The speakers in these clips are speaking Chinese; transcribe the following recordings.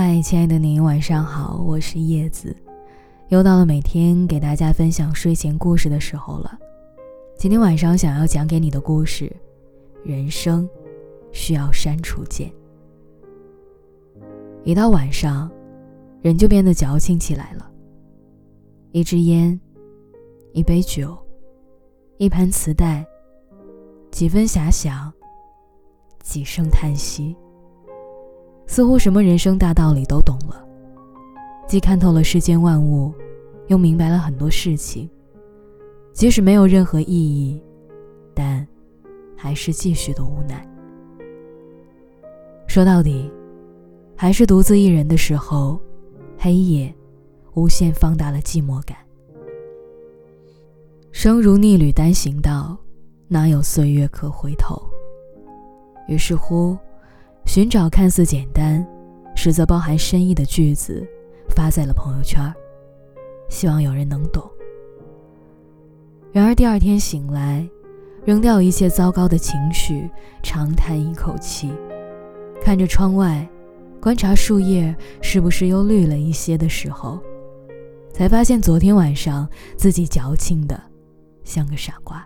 嗨，亲爱的您，晚上好，我是叶子，又到了每天给大家分享睡前故事的时候了。今天晚上想要讲给你的故事，人生需要删除键。一到晚上，人就变得矫情起来了。一支烟，一杯酒，一盘磁带，几分遐想，几声叹息。似乎什么人生大道理都懂了，既看透了世间万物，又明白了很多事情。即使没有任何意义，但还是继续的无奈。说到底，还是独自一人的时候，黑夜无限放大了寂寞感。生如逆旅单行道，哪有岁月可回头？于是乎。寻找看似简单，实则包含深意的句子，发在了朋友圈，希望有人能懂。然而第二天醒来，扔掉一切糟糕的情绪，长叹一口气，看着窗外，观察树叶是不是又绿了一些的时候，才发现昨天晚上自己矫情的像个傻瓜。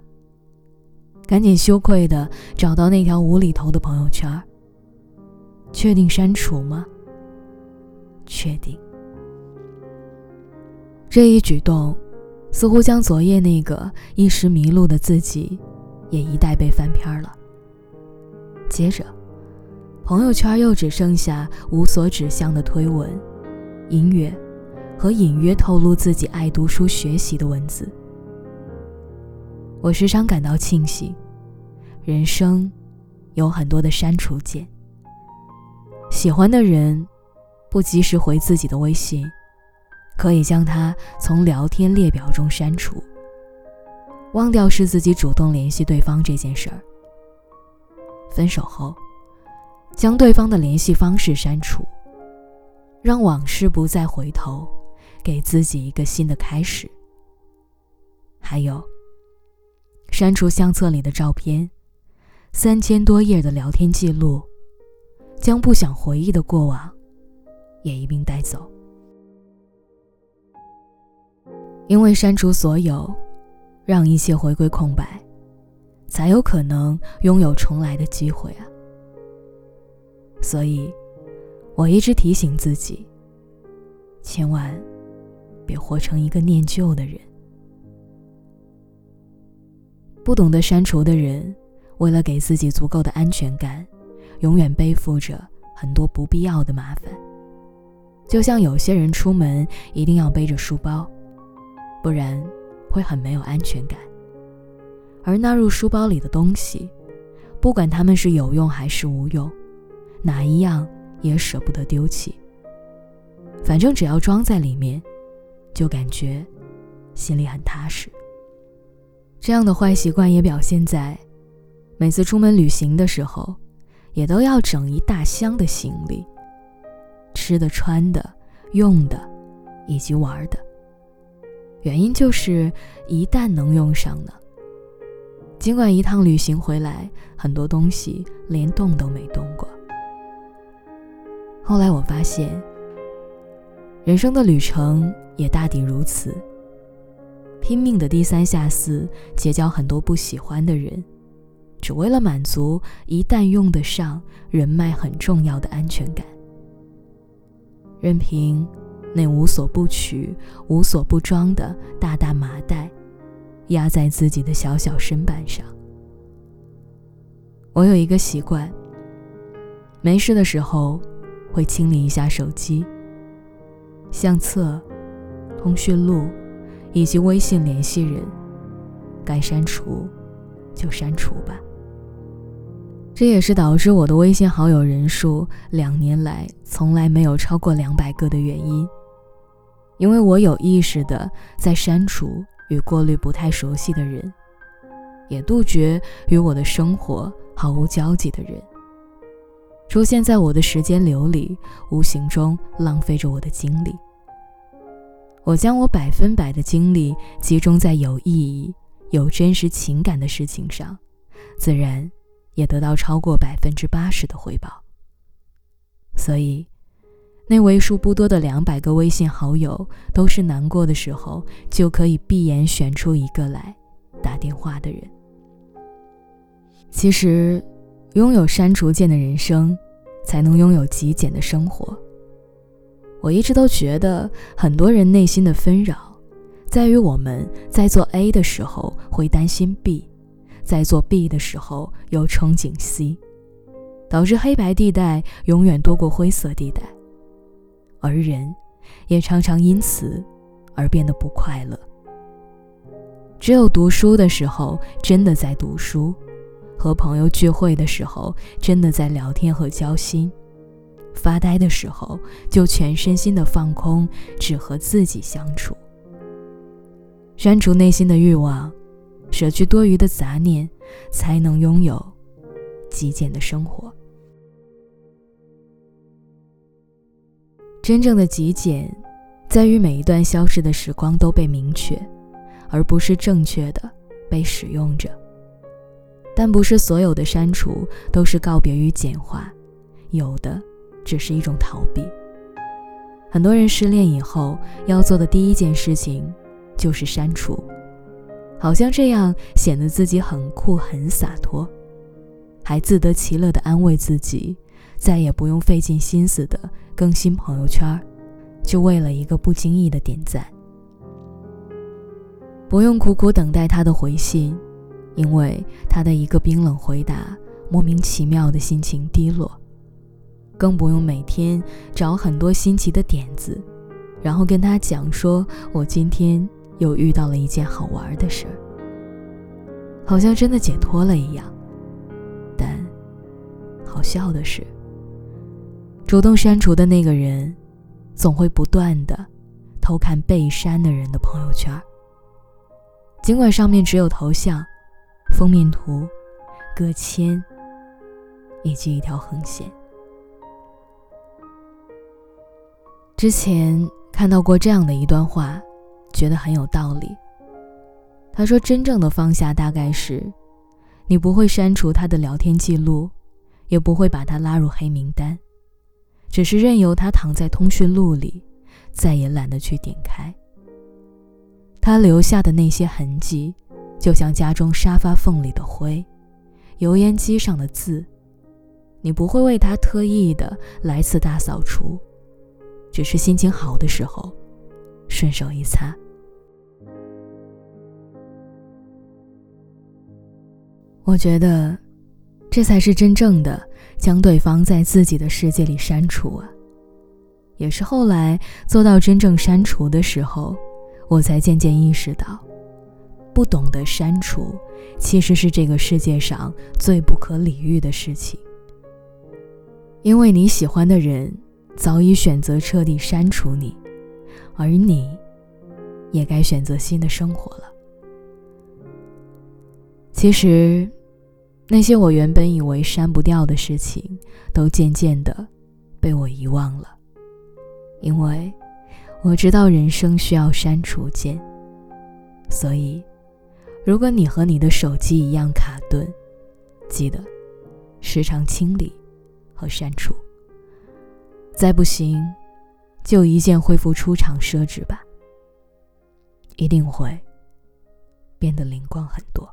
赶紧羞愧的找到那条无厘头的朋友圈。确定删除吗？确定。这一举动，似乎将昨夜那个一时迷路的自己，也一带被翻篇了。接着，朋友圈又只剩下无所指向的推文、音乐和隐约透露自己爱读书学习的文字。我时常感到庆幸，人生有很多的删除键。喜欢的人，不及时回自己的微信，可以将他从聊天列表中删除。忘掉是自己主动联系对方这件事儿。分手后，将对方的联系方式删除，让往事不再回头，给自己一个新的开始。还有，删除相册里的照片，三千多页的聊天记录。将不想回忆的过往，也一并带走。因为删除所有，让一切回归空白，才有可能拥有重来的机会啊！所以，我一直提醒自己，千万别活成一个念旧的人。不懂得删除的人，为了给自己足够的安全感。永远背负着很多不必要的麻烦，就像有些人出门一定要背着书包，不然会很没有安全感。而纳入书包里的东西，不管他们是有用还是无用，哪一样也舍不得丢弃。反正只要装在里面，就感觉心里很踏实。这样的坏习惯也表现在每次出门旅行的时候。也都要整一大箱的行李，吃的、穿的、用的，以及玩的。原因就是一旦能用上呢，尽管一趟旅行回来，很多东西连动都没动过。后来我发现，人生的旅程也大抵如此，拼命的低三下四，结交很多不喜欢的人。只为了满足一旦用得上人脉很重要的安全感，任凭那无所不取、无所不装的大大麻袋压在自己的小小身板上。我有一个习惯，没事的时候会清理一下手机、相册、通讯录以及微信联系人，该删除就删除吧。这也是导致我的微信好友人数两年来从来没有超过两百个的原因，因为我有意识的在删除与过滤不太熟悉的人，也杜绝与我的生活毫无交集的人出现在我的时间流里，无形中浪费着我的精力。我将我百分百的精力集中在有意义、有真实情感的事情上，自然。也得到超过百分之八十的回报。所以，那为数不多的两百个微信好友，都是难过的时候就可以闭眼选出一个来打电话的人。其实，拥有删除键的人生，才能拥有极简的生活。我一直都觉得，很多人内心的纷扰，在于我们在做 A 的时候会担心 B，在做 B 的时候又憧憬 C，导致黑白地带永远多过灰色地带，而人也常常因此而变得不快乐。只有读书的时候，真的在读书。和朋友聚会的时候，真的在聊天和交心；发呆的时候，就全身心的放空，只和自己相处。删除内心的欲望，舍去多余的杂念，才能拥有极简的生活。真正的极简，在于每一段消失的时光都被明确，而不是正确的被使用着。但不是所有的删除都是告别与简化，有的只是一种逃避。很多人失恋以后要做的第一件事情就是删除，好像这样显得自己很酷很洒脱，还自得其乐地安慰自己，再也不用费尽心思的更新朋友圈，就为了一个不经意的点赞，不用苦苦等待他的回信。因为他的一个冰冷回答，莫名其妙的心情低落，更不用每天找很多新奇的点子，然后跟他讲说：“我今天又遇到了一件好玩的事儿。”好像真的解脱了一样。但好笑的是，主动删除的那个人，总会不断的偷看被删的人的朋友圈，尽管上面只有头像。封面图、个签以及一条横线。之前看到过这样的一段话，觉得很有道理。他说：“真正的放下，大概是，你不会删除他的聊天记录，也不会把他拉入黑名单，只是任由他躺在通讯录里，再也懒得去点开。他留下的那些痕迹。”就像家中沙发缝里的灰，油烟机上的字，你不会为他特意的来次大扫除，只是心情好的时候，顺手一擦。我觉得，这才是真正的将对方在自己的世界里删除啊！也是后来做到真正删除的时候，我才渐渐意识到。不懂得删除，其实是这个世界上最不可理喻的事情。因为你喜欢的人早已选择彻底删除你，而你，也该选择新的生活了。其实，那些我原本以为删不掉的事情，都渐渐的被我遗忘了。因为我知道人生需要删除键，所以。如果你和你的手机一样卡顿，记得时常清理和删除。再不行，就一键恢复出厂设置吧，一定会变得灵光很多。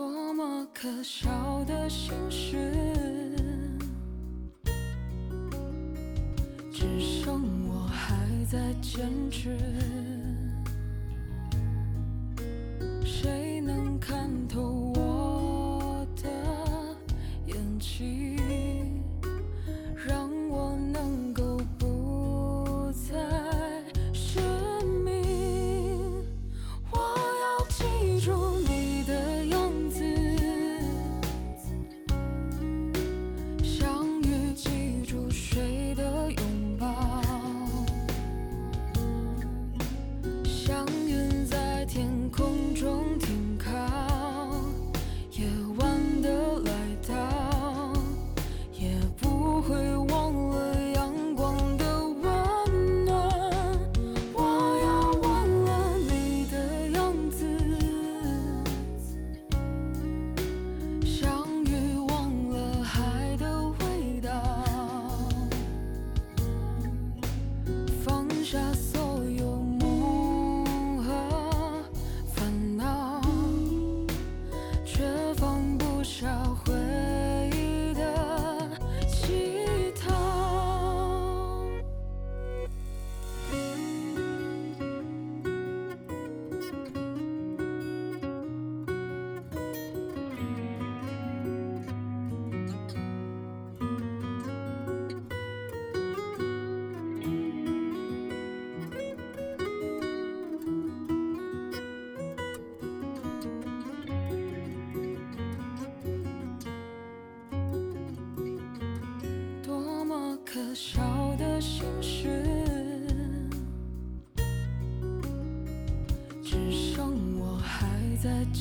多么可笑的心事只剩我还在坚持。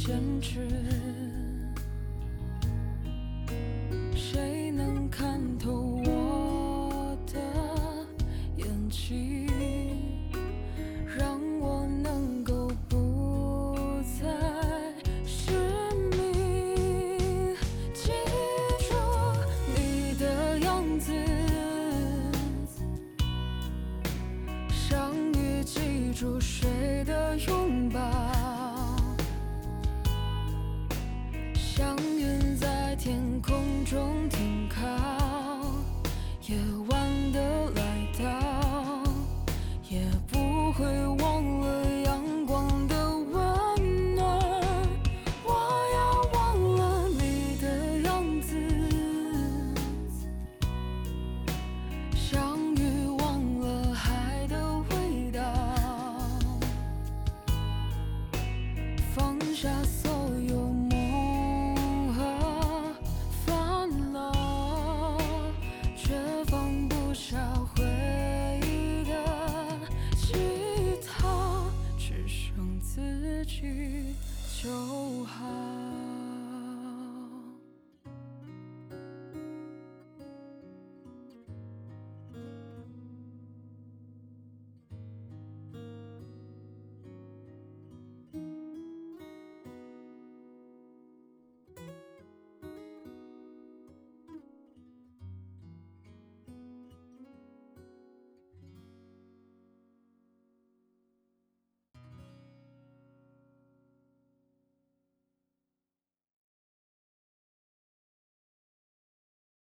坚持。